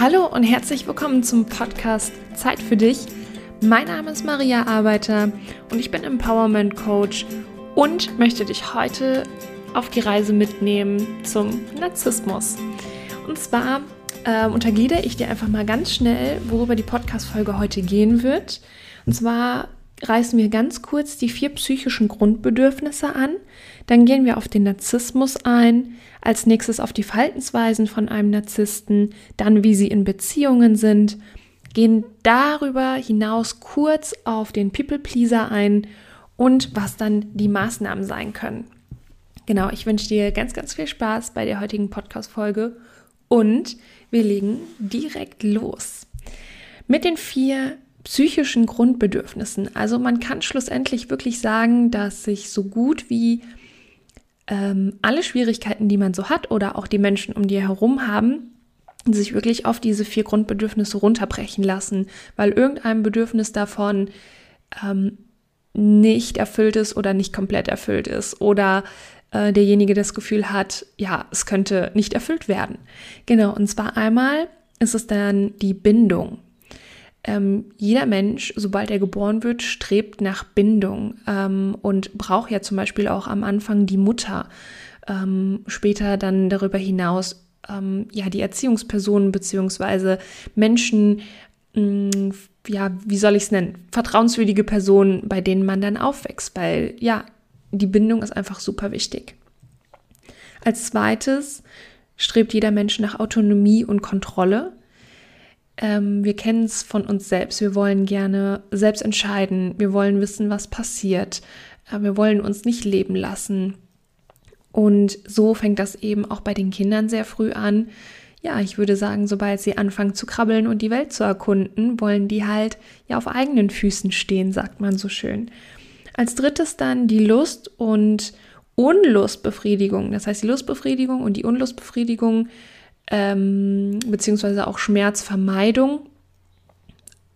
Hallo und herzlich willkommen zum Podcast Zeit für dich. Mein Name ist Maria Arbeiter und ich bin Empowerment Coach und möchte dich heute auf die Reise mitnehmen zum Narzissmus. Und zwar äh, untergliedere ich dir einfach mal ganz schnell, worüber die Podcast-Folge heute gehen wird. Und zwar reißen wir ganz kurz die vier psychischen Grundbedürfnisse an. Dann gehen wir auf den Narzissmus ein, als nächstes auf die Verhaltensweisen von einem Narzissten, dann wie sie in Beziehungen sind, gehen darüber hinaus kurz auf den People-Pleaser ein und was dann die Maßnahmen sein können. Genau, ich wünsche dir ganz, ganz viel Spaß bei der heutigen Podcast-Folge und wir legen direkt los. Mit den vier psychischen Grundbedürfnissen. Also man kann schlussendlich wirklich sagen, dass sich so gut wie ähm, alle Schwierigkeiten, die man so hat oder auch die Menschen um die herum haben, sich wirklich auf diese vier Grundbedürfnisse runterbrechen lassen, weil irgendein Bedürfnis davon ähm, nicht erfüllt ist oder nicht komplett erfüllt ist oder äh, derjenige das Gefühl hat, ja, es könnte nicht erfüllt werden. Genau, und zwar einmal ist es dann die Bindung ähm, jeder Mensch, sobald er geboren wird, strebt nach Bindung ähm, und braucht ja zum Beispiel auch am Anfang die Mutter. Ähm, später dann darüber hinaus ähm, ja die Erziehungspersonen beziehungsweise Menschen, mh, mm, ja, wie soll ich es nennen, vertrauenswürdige Personen, bei denen man dann aufwächst, weil ja, die Bindung ist einfach super wichtig. Als zweites strebt jeder Mensch nach Autonomie und Kontrolle. Ähm, wir kennen es von uns selbst. Wir wollen gerne selbst entscheiden. Wir wollen wissen, was passiert. Äh, wir wollen uns nicht leben lassen. Und so fängt das eben auch bei den Kindern sehr früh an. Ja, ich würde sagen, sobald sie anfangen zu krabbeln und die Welt zu erkunden, wollen die halt ja auf eigenen Füßen stehen, sagt man so schön. Als drittes dann die Lust und Unlustbefriedigung. Das heißt, die Lustbefriedigung und die Unlustbefriedigung ähm, beziehungsweise auch Schmerzvermeidung.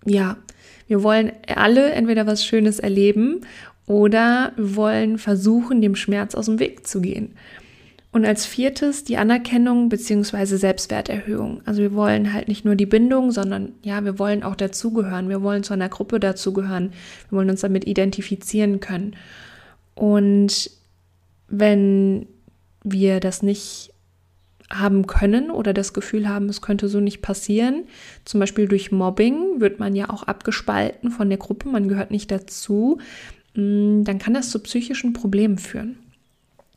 Ja, wir wollen alle entweder was Schönes erleben oder wollen versuchen, dem Schmerz aus dem Weg zu gehen. Und als viertes die Anerkennung beziehungsweise Selbstwerterhöhung. Also wir wollen halt nicht nur die Bindung, sondern ja, wir wollen auch dazugehören. Wir wollen zu einer Gruppe dazugehören. Wir wollen uns damit identifizieren können. Und wenn wir das nicht haben können oder das Gefühl haben, es könnte so nicht passieren. Zum Beispiel durch Mobbing wird man ja auch abgespalten von der Gruppe, man gehört nicht dazu. Mm, dann kann das zu psychischen Problemen führen.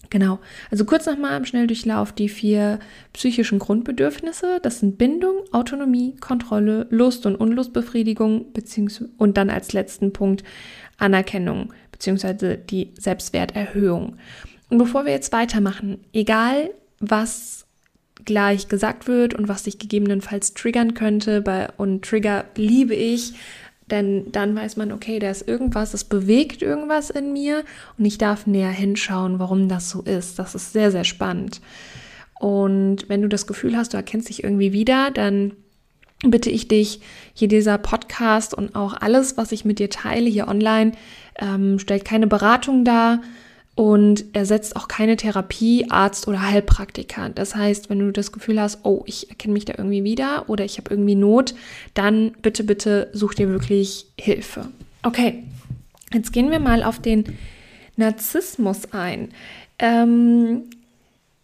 Genau, also kurz nochmal im Schnelldurchlauf die vier psychischen Grundbedürfnisse. Das sind Bindung, Autonomie, Kontrolle, Lust und Unlustbefriedigung und dann als letzten Punkt Anerkennung bzw. die Selbstwerterhöhung. Und bevor wir jetzt weitermachen, egal was gleich gesagt wird und was dich gegebenenfalls triggern könnte. Bei, und Trigger liebe ich, denn dann weiß man, okay, da ist irgendwas, es bewegt irgendwas in mir und ich darf näher hinschauen, warum das so ist. Das ist sehr, sehr spannend. Und wenn du das Gefühl hast, du erkennst dich irgendwie wieder, dann bitte ich dich, hier dieser Podcast und auch alles, was ich mit dir teile hier online, ähm, stellt keine Beratung dar, und ersetzt auch keine Therapie, Arzt oder Heilpraktiker. Das heißt, wenn du das Gefühl hast, oh, ich erkenne mich da irgendwie wieder oder ich habe irgendwie Not, dann bitte, bitte such dir wirklich Hilfe. Okay, jetzt gehen wir mal auf den Narzissmus ein. Ähm,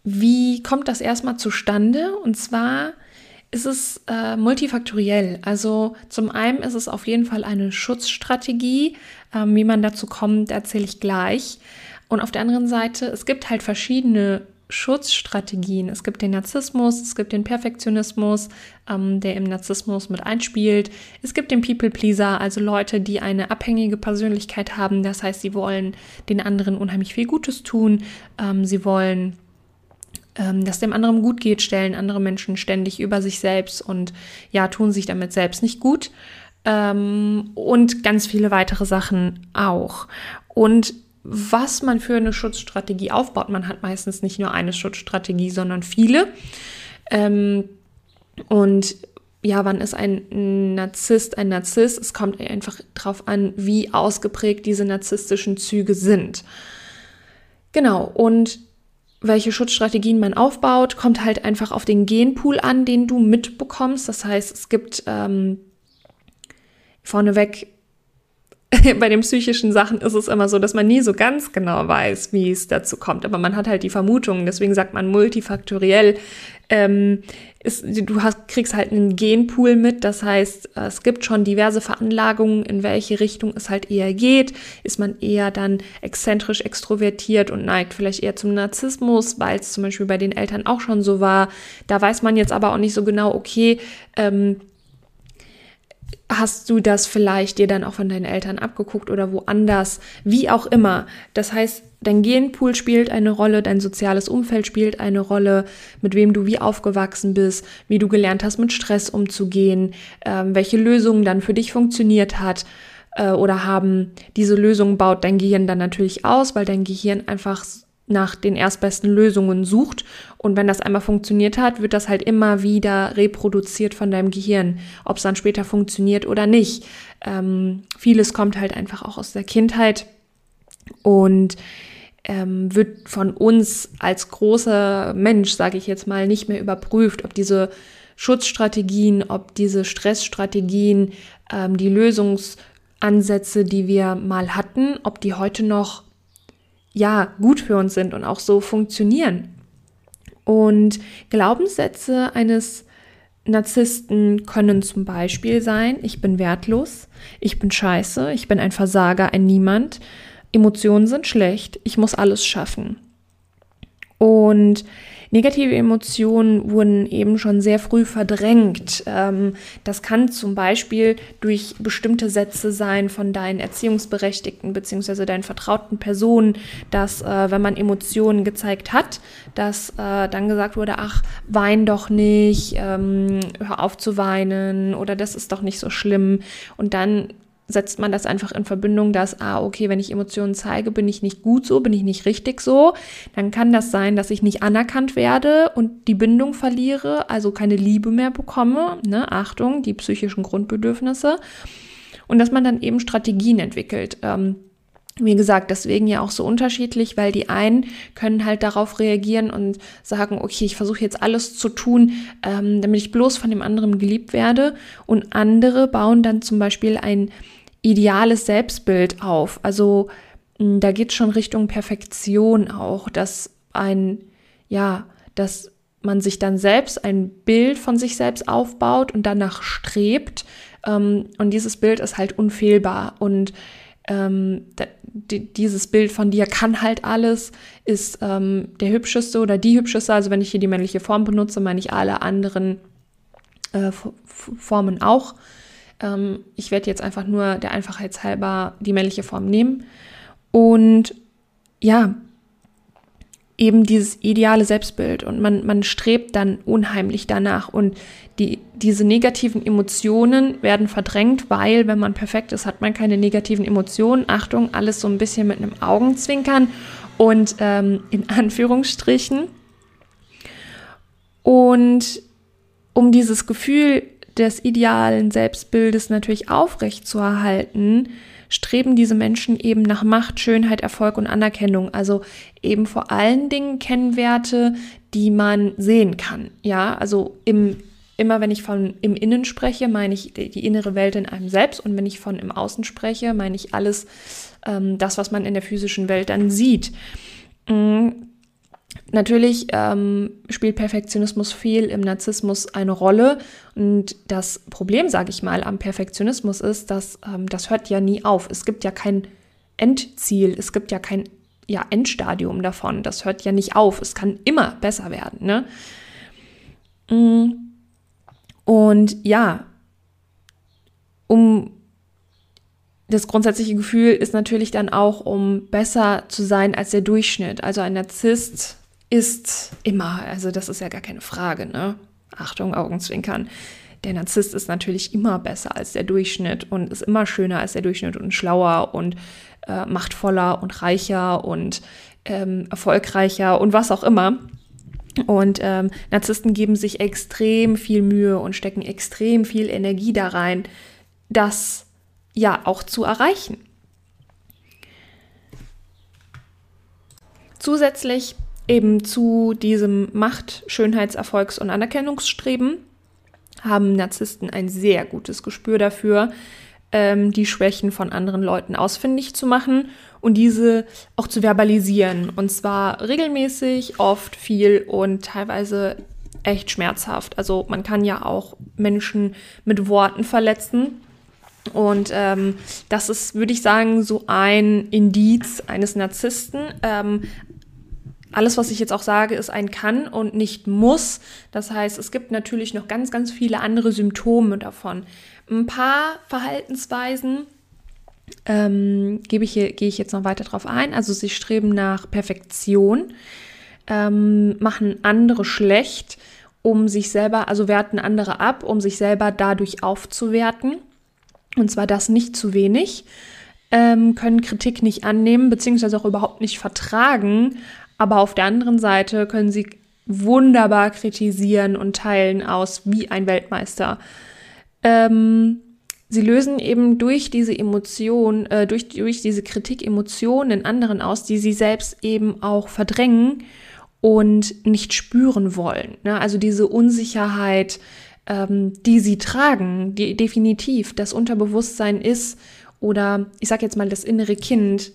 wie kommt das erstmal zustande? Und zwar ist es äh, multifaktoriell. Also zum einen ist es auf jeden Fall eine Schutzstrategie. Ähm, wie man dazu kommt, erzähle ich gleich. Und auf der anderen Seite, es gibt halt verschiedene Schutzstrategien. Es gibt den Narzissmus, es gibt den Perfektionismus, ähm, der im Narzissmus mit einspielt. Es gibt den People-Pleaser, also Leute, die eine abhängige Persönlichkeit haben. Das heißt, sie wollen den anderen unheimlich viel Gutes tun. Ähm, sie wollen, ähm, dass dem anderen gut geht, stellen andere Menschen ständig über sich selbst und ja, tun sich damit selbst nicht gut. Ähm, und ganz viele weitere Sachen auch. Und was man für eine Schutzstrategie aufbaut. Man hat meistens nicht nur eine Schutzstrategie, sondern viele. Ähm, und ja, wann ist ein Narzisst ein Narzisst? Es kommt einfach darauf an, wie ausgeprägt diese narzisstischen Züge sind. Genau, und welche Schutzstrategien man aufbaut, kommt halt einfach auf den Genpool an, den du mitbekommst. Das heißt, es gibt ähm, vorneweg bei den psychischen Sachen ist es immer so, dass man nie so ganz genau weiß, wie es dazu kommt. Aber man hat halt die Vermutung, deswegen sagt man multifaktoriell. Ähm, ist, du hast, kriegst halt einen Genpool mit, das heißt, es gibt schon diverse Veranlagungen, in welche Richtung es halt eher geht. Ist man eher dann exzentrisch extrovertiert und neigt vielleicht eher zum Narzissmus, weil es zum Beispiel bei den Eltern auch schon so war. Da weiß man jetzt aber auch nicht so genau, okay, ähm, hast du das vielleicht dir dann auch von deinen Eltern abgeguckt oder woanders, wie auch immer. Das heißt, dein Genpool spielt eine Rolle, dein soziales Umfeld spielt eine Rolle, mit wem du wie aufgewachsen bist, wie du gelernt hast, mit Stress umzugehen, ähm, welche Lösung dann für dich funktioniert hat äh, oder haben. Diese Lösung baut dein Gehirn dann natürlich aus, weil dein Gehirn einfach nach den erstbesten Lösungen sucht. Und wenn das einmal funktioniert hat, wird das halt immer wieder reproduziert von deinem Gehirn, ob es dann später funktioniert oder nicht. Ähm, vieles kommt halt einfach auch aus der Kindheit und ähm, wird von uns als großer Mensch, sage ich jetzt mal, nicht mehr überprüft, ob diese Schutzstrategien, ob diese Stressstrategien, ähm, die Lösungsansätze, die wir mal hatten, ob die heute noch ja gut für uns sind und auch so funktionieren. Und Glaubenssätze eines Narzissten können zum Beispiel sein, ich bin wertlos, ich bin scheiße, ich bin ein Versager, ein Niemand, Emotionen sind schlecht, ich muss alles schaffen. Und Negative Emotionen wurden eben schon sehr früh verdrängt. Ähm, das kann zum Beispiel durch bestimmte Sätze sein von deinen Erziehungsberechtigten bzw. deinen vertrauten Personen, dass äh, wenn man Emotionen gezeigt hat, dass äh, dann gesagt wurde, ach, wein doch nicht, ähm, hör auf zu weinen oder das ist doch nicht so schlimm. Und dann setzt man das einfach in Verbindung, dass, ah, okay, wenn ich Emotionen zeige, bin ich nicht gut so, bin ich nicht richtig so, dann kann das sein, dass ich nicht anerkannt werde und die Bindung verliere, also keine Liebe mehr bekomme, ne, Achtung, die psychischen Grundbedürfnisse und dass man dann eben Strategien entwickelt. Ähm, wie gesagt, deswegen ja auch so unterschiedlich, weil die einen können halt darauf reagieren und sagen, okay, ich versuche jetzt alles zu tun, ähm, damit ich bloß von dem anderen geliebt werde. Und andere bauen dann zum Beispiel ein ideales Selbstbild auf. Also da geht schon Richtung Perfektion auch, dass ein, ja, dass man sich dann selbst ein Bild von sich selbst aufbaut und danach strebt. Ähm, und dieses Bild ist halt unfehlbar. Und ähm, dieses Bild von dir kann halt alles, ist ähm, der hübscheste oder die hübscheste. Also wenn ich hier die männliche Form benutze, meine ich alle anderen äh, Formen auch. Ähm, ich werde jetzt einfach nur der Einfachheit halber die männliche Form nehmen. Und ja, eben dieses ideale Selbstbild und man, man strebt dann unheimlich danach und die, diese negativen Emotionen werden verdrängt, weil wenn man perfekt ist, hat man keine negativen Emotionen. Achtung, alles so ein bisschen mit einem Augenzwinkern und ähm, in Anführungsstrichen. Und um dieses Gefühl des idealen Selbstbildes natürlich aufrecht zu erhalten, streben diese Menschen eben nach Macht, Schönheit, Erfolg und Anerkennung. Also eben vor allen Dingen Kennwerte, die man sehen kann. Ja, also im, immer wenn ich von im Innen spreche, meine ich die, innere Welt in einem selbst. Und wenn ich von im Außen spreche, meine ich alles, ähm, das, was man in der physischen Welt dann sieht. Mhm Natürlich ähm, spielt Perfektionismus viel im Narzissmus eine Rolle. Und das Problem, sage ich mal, am Perfektionismus ist, dass ähm, das hört ja nie auf. Es gibt ja kein Endziel, es gibt ja kein ja, Endstadium davon. Das hört ja nicht auf. Es kann immer besser werden. Ne? Mm. Und ja, um das grundsätzliche Gefühl ist natürlich dann auch, um besser zu sein als der Durchschnitt. Also ein Narzisst ist immer, also das ist ja gar keine Frage, ne? Achtung, Augenzwinkern. Der Narzisst ist natürlich immer besser als der Durchschnitt und ist immer schöner als der Durchschnitt und schlauer und äh, machtvoller und reicher und ähm, erfolgreicher und was auch immer. Und ähm, Narzissten geben sich extrem viel Mühe und stecken extrem viel Energie da rein, das ja auch zu erreichen. Zusätzlich eben zu diesem Macht-, Schönheitserfolgs- und Anerkennungsstreben haben Narzissten ein sehr gutes Gespür dafür, ähm, die Schwächen von anderen Leuten ausfindig zu machen und diese auch zu verbalisieren. Und zwar regelmäßig, oft, viel und teilweise echt schmerzhaft. Also man kann ja auch Menschen mit Worten verletzen. Und ähm, das ist, würde ich sagen, so ein Indiz eines Narzissten. Ähm, alles, was ich jetzt auch sage, ist ein kann und nicht muss. Das heißt, es gibt natürlich noch ganz, ganz viele andere Symptome davon. Ein paar Verhaltensweisen ähm, gebe ich hier, gehe ich jetzt noch weiter drauf ein. Also sie streben nach Perfektion, ähm, machen andere schlecht, um sich selber, also werten andere ab, um sich selber dadurch aufzuwerten. Und zwar das nicht zu wenig, ähm, können Kritik nicht annehmen, beziehungsweise auch überhaupt nicht vertragen, aber auf der anderen Seite können sie wunderbar kritisieren und teilen aus wie ein Weltmeister. Ähm, sie lösen eben durch diese Emotion, äh, durch, durch diese Kritik Emotionen in anderen aus, die sie selbst eben auch verdrängen und nicht spüren wollen. Ne? Also diese Unsicherheit, ähm, die sie tragen, die definitiv das Unterbewusstsein ist oder ich sage jetzt mal das innere Kind,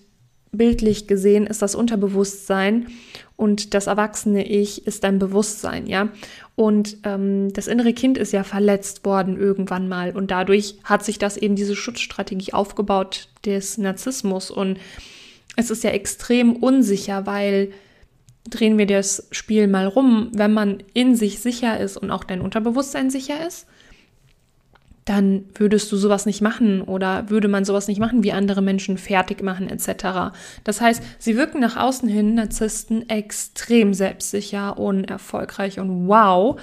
bildlich gesehen ist das Unterbewusstsein und das erwachsene Ich ist dein Bewusstsein, ja. Und ähm, das innere Kind ist ja verletzt worden irgendwann mal und dadurch hat sich das eben diese Schutzstrategie aufgebaut des Narzissmus und es ist ja extrem unsicher, weil drehen wir das Spiel mal rum, wenn man in sich sicher ist und auch dein Unterbewusstsein sicher ist, dann würdest du sowas nicht machen oder würde man sowas nicht machen, wie andere Menschen fertig machen etc. Das heißt, sie wirken nach außen hin, Narzissten, extrem selbstsicher und erfolgreich und wow.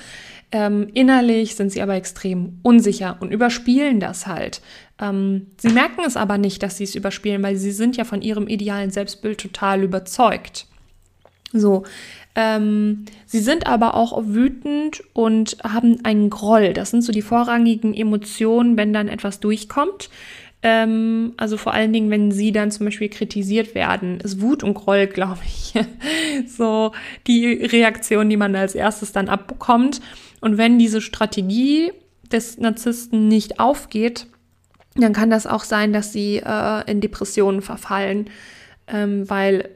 Ähm, innerlich sind sie aber extrem unsicher und überspielen das halt. Ähm, sie merken es aber nicht, dass sie es überspielen, weil sie sind ja von ihrem idealen Selbstbild total überzeugt. So, ähm, sie sind aber auch wütend und haben einen Groll. Das sind so die vorrangigen Emotionen, wenn dann etwas durchkommt. Ähm, also vor allen Dingen, wenn sie dann zum Beispiel kritisiert werden, ist Wut und Groll, glaube ich, so die Reaktion, die man als erstes dann abbekommt. Und wenn diese Strategie des Narzissten nicht aufgeht, dann kann das auch sein, dass sie äh, in Depressionen verfallen, ähm, weil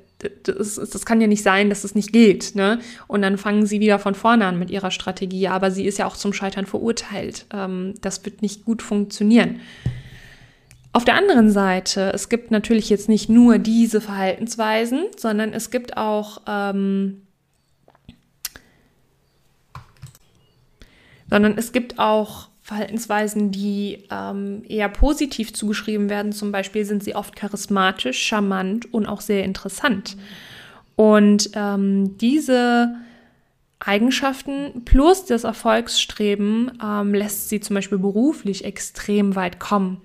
das, das kann ja nicht sein, dass es nicht geht. Ne? Und dann fangen sie wieder von vorne an mit ihrer Strategie. Aber sie ist ja auch zum Scheitern verurteilt. Ähm, das wird nicht gut funktionieren. Auf der anderen Seite, es gibt natürlich jetzt nicht nur diese Verhaltensweisen, sondern es gibt auch ähm, sondern es gibt auch Verhaltensweisen, die ähm, eher positiv zugeschrieben werden. Zum Beispiel sind sie oft charismatisch, charmant und auch sehr interessant. Und ähm, diese Eigenschaften plus das Erfolgsstreben ähm, lässt sie zum Beispiel beruflich extrem weit kommen.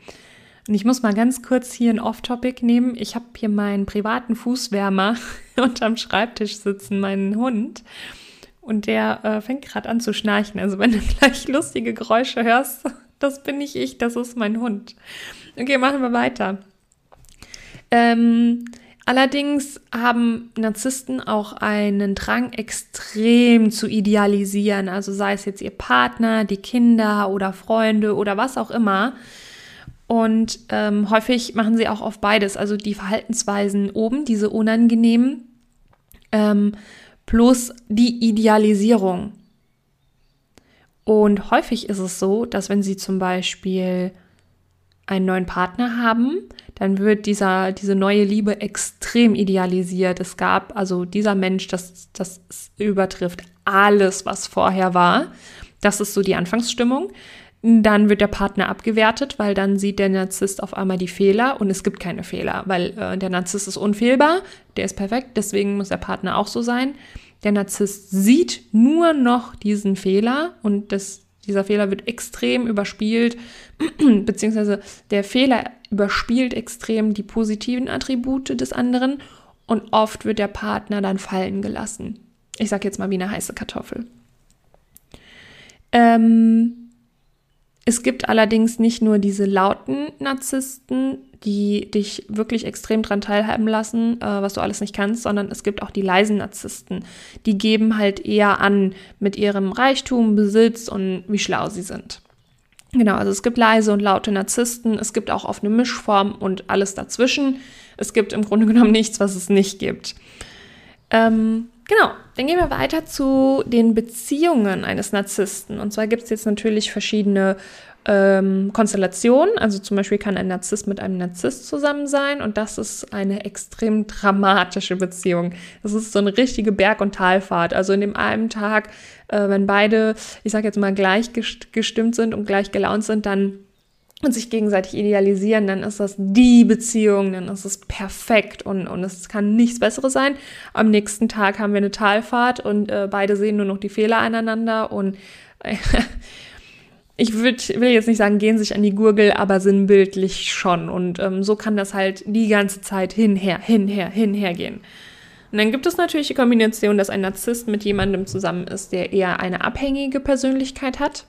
Und ich muss mal ganz kurz hier ein Off-Topic nehmen. Ich habe hier meinen privaten Fußwärmer unterm Schreibtisch sitzen, meinen Hund. Und der äh, fängt gerade an zu schnarchen. Also wenn du gleich lustige Geräusche hörst, das bin nicht ich, das ist mein Hund. Okay, machen wir weiter. Ähm, allerdings haben Narzissten auch einen Drang, extrem zu idealisieren. Also sei es jetzt ihr Partner, die Kinder oder Freunde oder was auch immer. Und ähm, häufig machen sie auch auf beides. Also die Verhaltensweisen oben, diese unangenehmen. Ähm, plus die Idealisierung. Und häufig ist es so, dass wenn Sie zum Beispiel einen neuen Partner haben, dann wird dieser, diese neue Liebe extrem idealisiert. Es gab also dieser Mensch, das, das übertrifft alles, was vorher war. Das ist so die Anfangsstimmung. Dann wird der Partner abgewertet, weil dann sieht der Narzisst auf einmal die Fehler und es gibt keine Fehler, weil äh, der Narzisst ist unfehlbar, der ist perfekt, deswegen muss der Partner auch so sein. Der Narzisst sieht nur noch diesen Fehler und das, dieser Fehler wird extrem überspielt, beziehungsweise der Fehler überspielt extrem die positiven Attribute des anderen und oft wird der Partner dann fallen gelassen. Ich sage jetzt mal wie eine heiße Kartoffel. Ähm, es gibt allerdings nicht nur diese lauten Narzissten, die dich wirklich extrem dran teilhaben lassen, äh, was du alles nicht kannst, sondern es gibt auch die leisen Narzissten. Die geben halt eher an mit ihrem Reichtum, Besitz und wie schlau sie sind. Genau, also es gibt leise und laute Narzissten, es gibt auch oft eine Mischform und alles dazwischen. Es gibt im Grunde genommen nichts, was es nicht gibt. Ähm, genau, dann gehen wir weiter zu den Beziehungen eines Narzissten. Und zwar gibt es jetzt natürlich verschiedene ähm, Konstellationen. Also zum Beispiel kann ein Narzisst mit einem Narzisst zusammen sein und das ist eine extrem dramatische Beziehung. Das ist so eine richtige Berg- und Talfahrt. Also in dem einen Tag, äh, wenn beide, ich sage jetzt mal, gleich gestimmt sind und gleich gelaunt sind, dann und sich gegenseitig idealisieren, dann ist das die Beziehung, dann ist es perfekt und, und es kann nichts Besseres sein. Am nächsten Tag haben wir eine Talfahrt und äh, beide sehen nur noch die Fehler aneinander und äh, ich würd, will jetzt nicht sagen, gehen sich an die Gurgel, aber sinnbildlich schon. Und ähm, so kann das halt die ganze Zeit hinher, hinher, hinher gehen. Und dann gibt es natürlich die Kombination, dass ein Narzisst mit jemandem zusammen ist, der eher eine abhängige Persönlichkeit hat.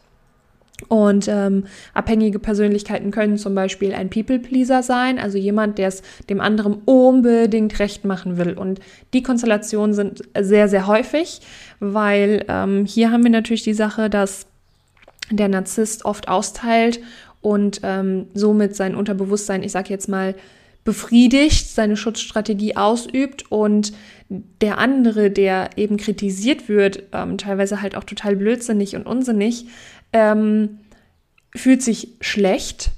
Und ähm, abhängige Persönlichkeiten können zum Beispiel ein People-Pleaser sein, also jemand, der es dem anderen unbedingt recht machen will. Und die Konstellationen sind sehr, sehr häufig, weil ähm, hier haben wir natürlich die Sache, dass der Narzisst oft austeilt und ähm, somit sein Unterbewusstsein, ich sage jetzt mal, befriedigt, seine Schutzstrategie ausübt und der andere, der eben kritisiert wird, ähm, teilweise halt auch total blödsinnig und unsinnig, ähm, fühlt sich schlecht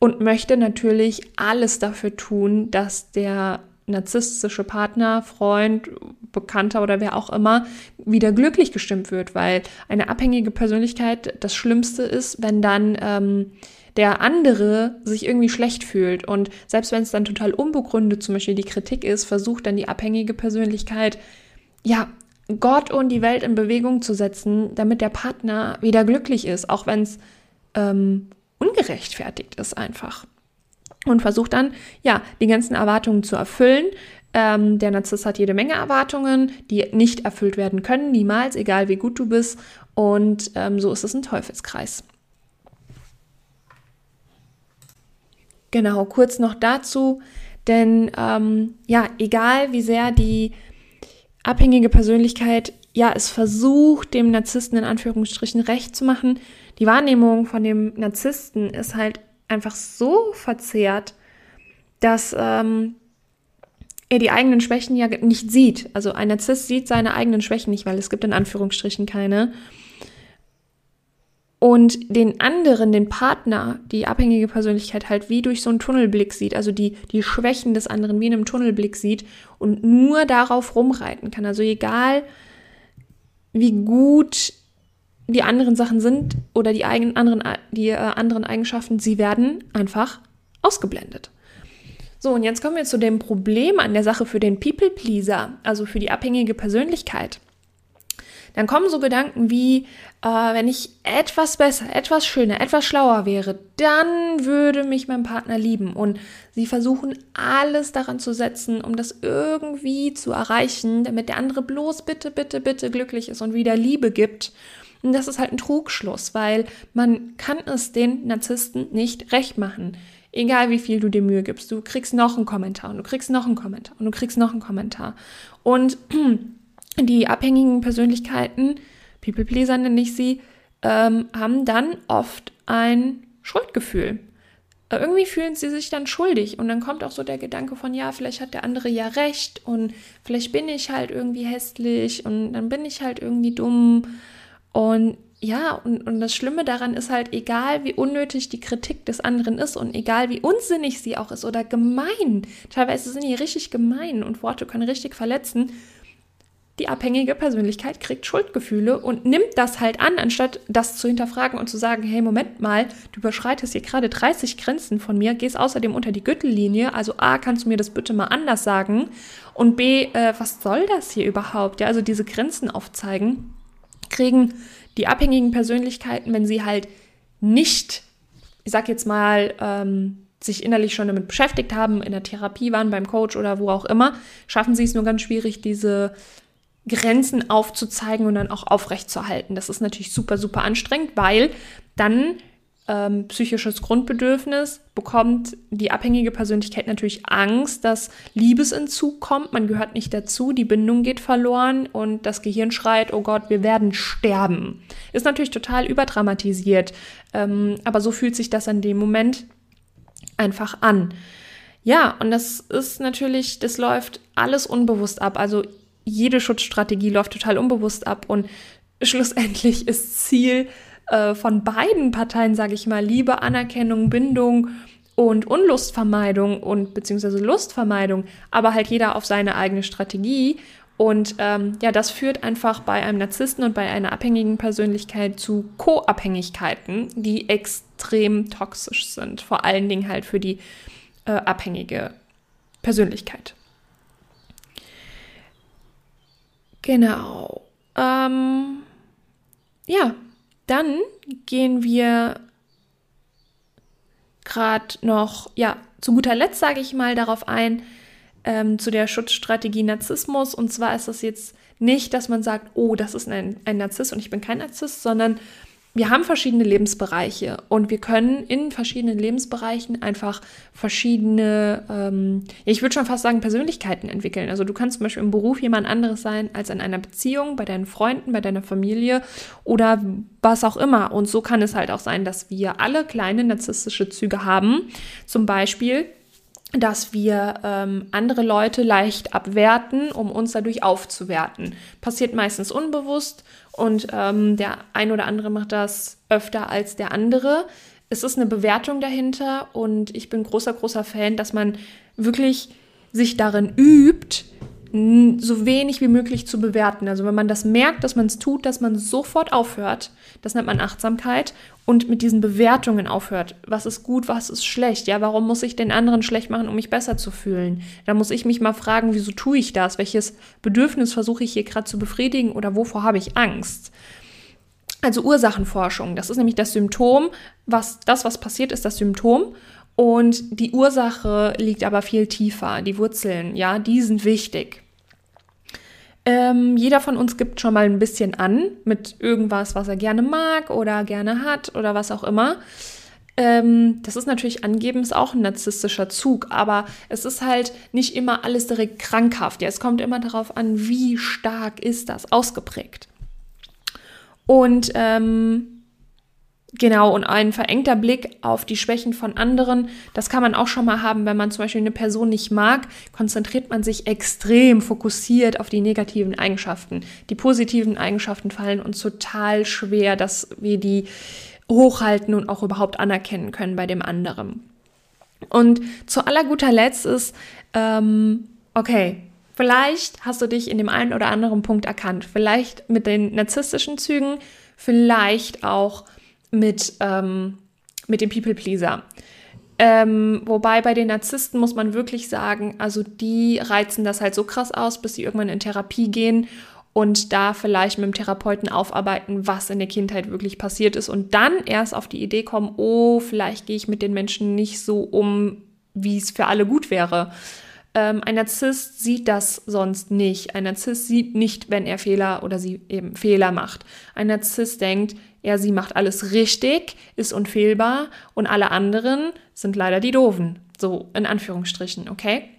und möchte natürlich alles dafür tun, dass der narzisstische Partner, Freund, Bekannter oder wer auch immer wieder glücklich gestimmt wird, weil eine abhängige Persönlichkeit das Schlimmste ist, wenn dann ähm, der andere sich irgendwie schlecht fühlt. Und selbst wenn es dann total unbegründet zum Beispiel die Kritik ist, versucht dann die abhängige Persönlichkeit, ja, Gott und die Welt in Bewegung zu setzen, damit der Partner wieder glücklich ist, auch wenn es ähm, ungerechtfertigt ist einfach. Und versucht dann, ja, die ganzen Erwartungen zu erfüllen. Ähm, der Narzisst hat jede Menge Erwartungen, die nicht erfüllt werden können, niemals, egal wie gut du bist. Und ähm, so ist es ein Teufelskreis. Genau, kurz noch dazu, denn ähm, ja, egal wie sehr die abhängige Persönlichkeit, ja, es versucht, dem Narzissten in Anführungsstrichen recht zu machen. Die Wahrnehmung von dem Narzissten ist halt einfach so verzerrt, dass ähm, er die eigenen Schwächen ja nicht sieht. Also ein Narzisst sieht seine eigenen Schwächen nicht, weil es gibt in Anführungsstrichen keine und den anderen, den Partner, die abhängige Persönlichkeit halt wie durch so einen Tunnelblick sieht, also die, die Schwächen des anderen wie in einem Tunnelblick sieht und nur darauf rumreiten kann. Also egal, wie gut die anderen Sachen sind oder die, eigenen, anderen, die äh, anderen Eigenschaften, sie werden einfach ausgeblendet. So, und jetzt kommen wir zu dem Problem an der Sache für den People-Pleaser, also für die abhängige Persönlichkeit dann kommen so Gedanken wie, äh, wenn ich etwas besser, etwas schöner, etwas schlauer wäre, dann würde mich mein Partner lieben. Und sie versuchen alles daran zu setzen, um das irgendwie zu erreichen, damit der andere bloß bitte, bitte, bitte glücklich ist und wieder Liebe gibt. Und das ist halt ein Trugschluss, weil man kann es den Narzissten nicht recht machen. Egal wie viel du dir Mühe gibst, du kriegst noch einen Kommentar und du kriegst noch einen Kommentar und du kriegst noch einen Kommentar. Und die abhängigen Persönlichkeiten, People Pleaser nenne ich sie, ähm, haben dann oft ein Schuldgefühl. Äh, irgendwie fühlen sie sich dann schuldig und dann kommt auch so der Gedanke von, ja, vielleicht hat der andere ja recht und vielleicht bin ich halt irgendwie hässlich und dann bin ich halt irgendwie dumm und ja, und, und das Schlimme daran ist halt, egal wie unnötig die Kritik des anderen ist und egal wie unsinnig sie auch ist oder gemein, teilweise sind die richtig gemein und Worte können richtig verletzen, die abhängige Persönlichkeit kriegt Schuldgefühle und nimmt das halt an, anstatt das zu hinterfragen und zu sagen, hey, Moment mal, du überschreitest hier gerade 30 Grenzen von mir, gehst außerdem unter die Gürtellinie, also A, kannst du mir das bitte mal anders sagen und B, äh, was soll das hier überhaupt? Ja, also diese Grenzen aufzeigen, kriegen die abhängigen Persönlichkeiten, wenn sie halt nicht, ich sag jetzt mal, ähm, sich innerlich schon damit beschäftigt haben, in der Therapie waren, beim Coach oder wo auch immer, schaffen sie es nur ganz schwierig, diese Grenzen aufzuzeigen und dann auch aufrechtzuerhalten. Das ist natürlich super, super anstrengend, weil dann ähm, psychisches Grundbedürfnis, bekommt die abhängige Persönlichkeit natürlich Angst, dass Liebesentzug kommt, man gehört nicht dazu, die Bindung geht verloren und das Gehirn schreit, oh Gott, wir werden sterben. Ist natürlich total überdramatisiert, ähm, aber so fühlt sich das in dem Moment einfach an. Ja, und das ist natürlich, das läuft alles unbewusst ab. Also jede Schutzstrategie läuft total unbewusst ab und schlussendlich ist Ziel äh, von beiden Parteien, sage ich mal, Liebe, Anerkennung, Bindung und Unlustvermeidung und beziehungsweise Lustvermeidung, aber halt jeder auf seine eigene Strategie. Und ähm, ja, das führt einfach bei einem Narzissten und bei einer abhängigen Persönlichkeit zu Co-Abhängigkeiten, die extrem toxisch sind. Vor allen Dingen halt für die äh, abhängige Persönlichkeit. Genau. Ähm, ja, dann gehen wir gerade noch, ja, zu guter Letzt sage ich mal darauf ein, ähm, zu der Schutzstrategie Narzissmus. Und zwar ist das jetzt nicht, dass man sagt, oh, das ist ein, ein Narzisst und ich bin kein Narzisst, sondern wir haben verschiedene Lebensbereiche und wir können in verschiedenen Lebensbereichen einfach verschiedene, ähm, ich würde schon fast sagen, Persönlichkeiten entwickeln. Also du kannst zum Beispiel im Beruf jemand anderes sein als in einer Beziehung, bei deinen Freunden, bei deiner Familie oder was auch immer. Und so kann es halt auch sein, dass wir alle kleine narzisstische Züge haben. Zum Beispiel dass wir ähm, andere Leute leicht abwerten, um uns dadurch aufzuwerten. Passiert meistens unbewusst und ähm, der ein oder andere macht das öfter als der andere. Es ist eine Bewertung dahinter und ich bin großer, großer Fan, dass man wirklich sich darin übt, so wenig wie möglich zu bewerten. Also wenn man das merkt, dass man es tut, dass man sofort aufhört, das nennt man Achtsamkeit und mit diesen Bewertungen aufhört. Was ist gut, was ist schlecht? Ja, warum muss ich den anderen schlecht machen, um mich besser zu fühlen? Da muss ich mich mal fragen, wieso tue ich das? Welches Bedürfnis versuche ich hier gerade zu befriedigen oder wovor habe ich Angst? Also Ursachenforschung, das ist nämlich das Symptom, was das was passiert ist das Symptom und die Ursache liegt aber viel tiefer, die Wurzeln, ja, die sind wichtig. Ähm, jeder von uns gibt schon mal ein bisschen an mit irgendwas, was er gerne mag oder gerne hat oder was auch immer. Ähm, das ist natürlich angeben, ist auch ein narzisstischer Zug, aber es ist halt nicht immer alles direkt krankhaft. Ja, es kommt immer darauf an, wie stark ist das ausgeprägt. Und ähm, Genau, und ein verengter Blick auf die Schwächen von anderen, das kann man auch schon mal haben, wenn man zum Beispiel eine Person nicht mag, konzentriert man sich extrem fokussiert auf die negativen Eigenschaften. Die positiven Eigenschaften fallen uns total schwer, dass wir die hochhalten und auch überhaupt anerkennen können bei dem anderen. Und zu aller guter Letzt ist, ähm, okay, vielleicht hast du dich in dem einen oder anderen Punkt erkannt, vielleicht mit den narzisstischen Zügen, vielleicht auch mit, ähm, mit dem People-Pleaser. Ähm, wobei bei den Narzissten muss man wirklich sagen, also die reizen das halt so krass aus, bis sie irgendwann in Therapie gehen und da vielleicht mit dem Therapeuten aufarbeiten, was in der Kindheit wirklich passiert ist und dann erst auf die Idee kommen, oh, vielleicht gehe ich mit den Menschen nicht so um, wie es für alle gut wäre. Ähm, ein Narzisst sieht das sonst nicht. Ein Narzisst sieht nicht, wenn er Fehler oder sie eben Fehler macht. Ein Narzisst denkt, er, sie macht alles richtig, ist unfehlbar und alle anderen sind leider die Doofen. So in Anführungsstrichen, okay?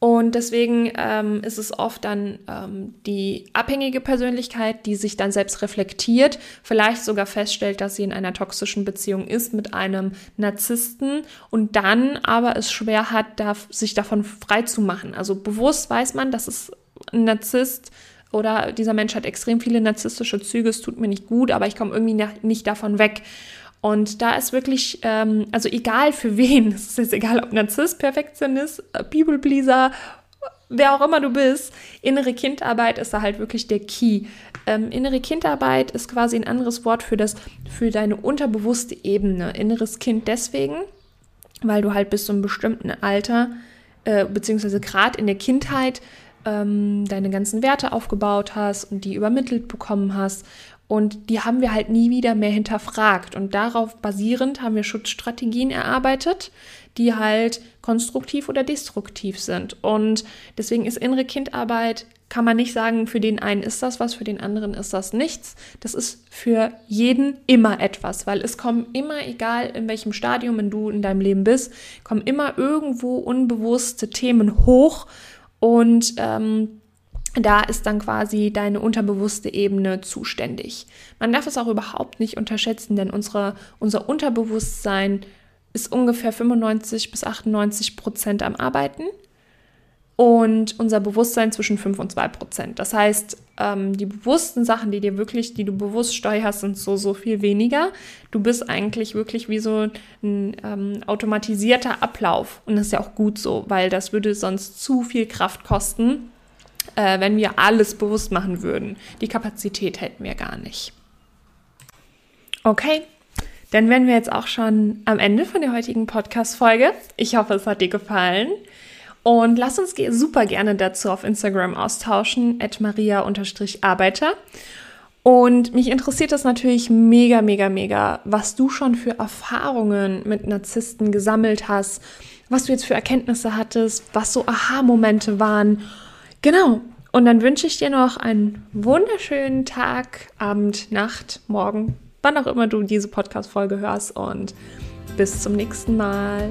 Und deswegen ähm, ist es oft dann ähm, die abhängige Persönlichkeit, die sich dann selbst reflektiert, vielleicht sogar feststellt, dass sie in einer toxischen Beziehung ist mit einem Narzissten und dann aber es schwer hat, da, sich davon frei zu machen. Also bewusst weiß man, dass es ein Narzisst oder dieser Mensch hat extrem viele narzisstische Züge, es tut mir nicht gut, aber ich komme irgendwie nicht davon weg. Und da ist wirklich, ähm, also egal für wen, es ist jetzt egal, ob Narzisst, Perfektionist, äh, People Pleaser, wer auch immer du bist, innere Kindarbeit ist da halt wirklich der Key. Ähm, innere Kindarbeit ist quasi ein anderes Wort für das, für deine unterbewusste Ebene. Inneres Kind deswegen, weil du halt bis zu einem bestimmten Alter, äh, beziehungsweise gerade in der Kindheit, ähm, deine ganzen Werte aufgebaut hast und die übermittelt bekommen hast. Und die haben wir halt nie wieder mehr hinterfragt. Und darauf basierend haben wir Schutzstrategien erarbeitet, die halt konstruktiv oder destruktiv sind. Und deswegen ist innere Kindarbeit kann man nicht sagen, für den einen ist das was, für den anderen ist das nichts. Das ist für jeden immer etwas, weil es kommen immer, egal in welchem Stadium du in deinem Leben bist, kommen immer irgendwo unbewusste Themen hoch und ähm, da ist dann quasi deine unterbewusste Ebene zuständig. Man darf es auch überhaupt nicht unterschätzen, denn unsere, unser Unterbewusstsein ist ungefähr 95 bis 98 Prozent am Arbeiten und unser Bewusstsein zwischen 5 und 2 Prozent. Das heißt, ähm, die bewussten Sachen, die dir wirklich, die du bewusst steuerst, sind so, so viel weniger. Du bist eigentlich wirklich wie so ein ähm, automatisierter Ablauf. Und das ist ja auch gut so, weil das würde sonst zu viel Kraft kosten, äh, wenn wir alles bewusst machen würden. Die Kapazität hätten wir gar nicht. Okay, dann wären wir jetzt auch schon am Ende von der heutigen Podcast-Folge. Ich hoffe, es hat dir gefallen. Und lass uns super gerne dazu auf Instagram austauschen, at maria-arbeiter. Und mich interessiert das natürlich mega, mega, mega, was du schon für Erfahrungen mit Narzissten gesammelt hast, was du jetzt für Erkenntnisse hattest, was so Aha-Momente waren. Genau. Und dann wünsche ich dir noch einen wunderschönen Tag, Abend, Nacht, Morgen, wann auch immer du diese Podcast-Folge hörst. Und bis zum nächsten Mal.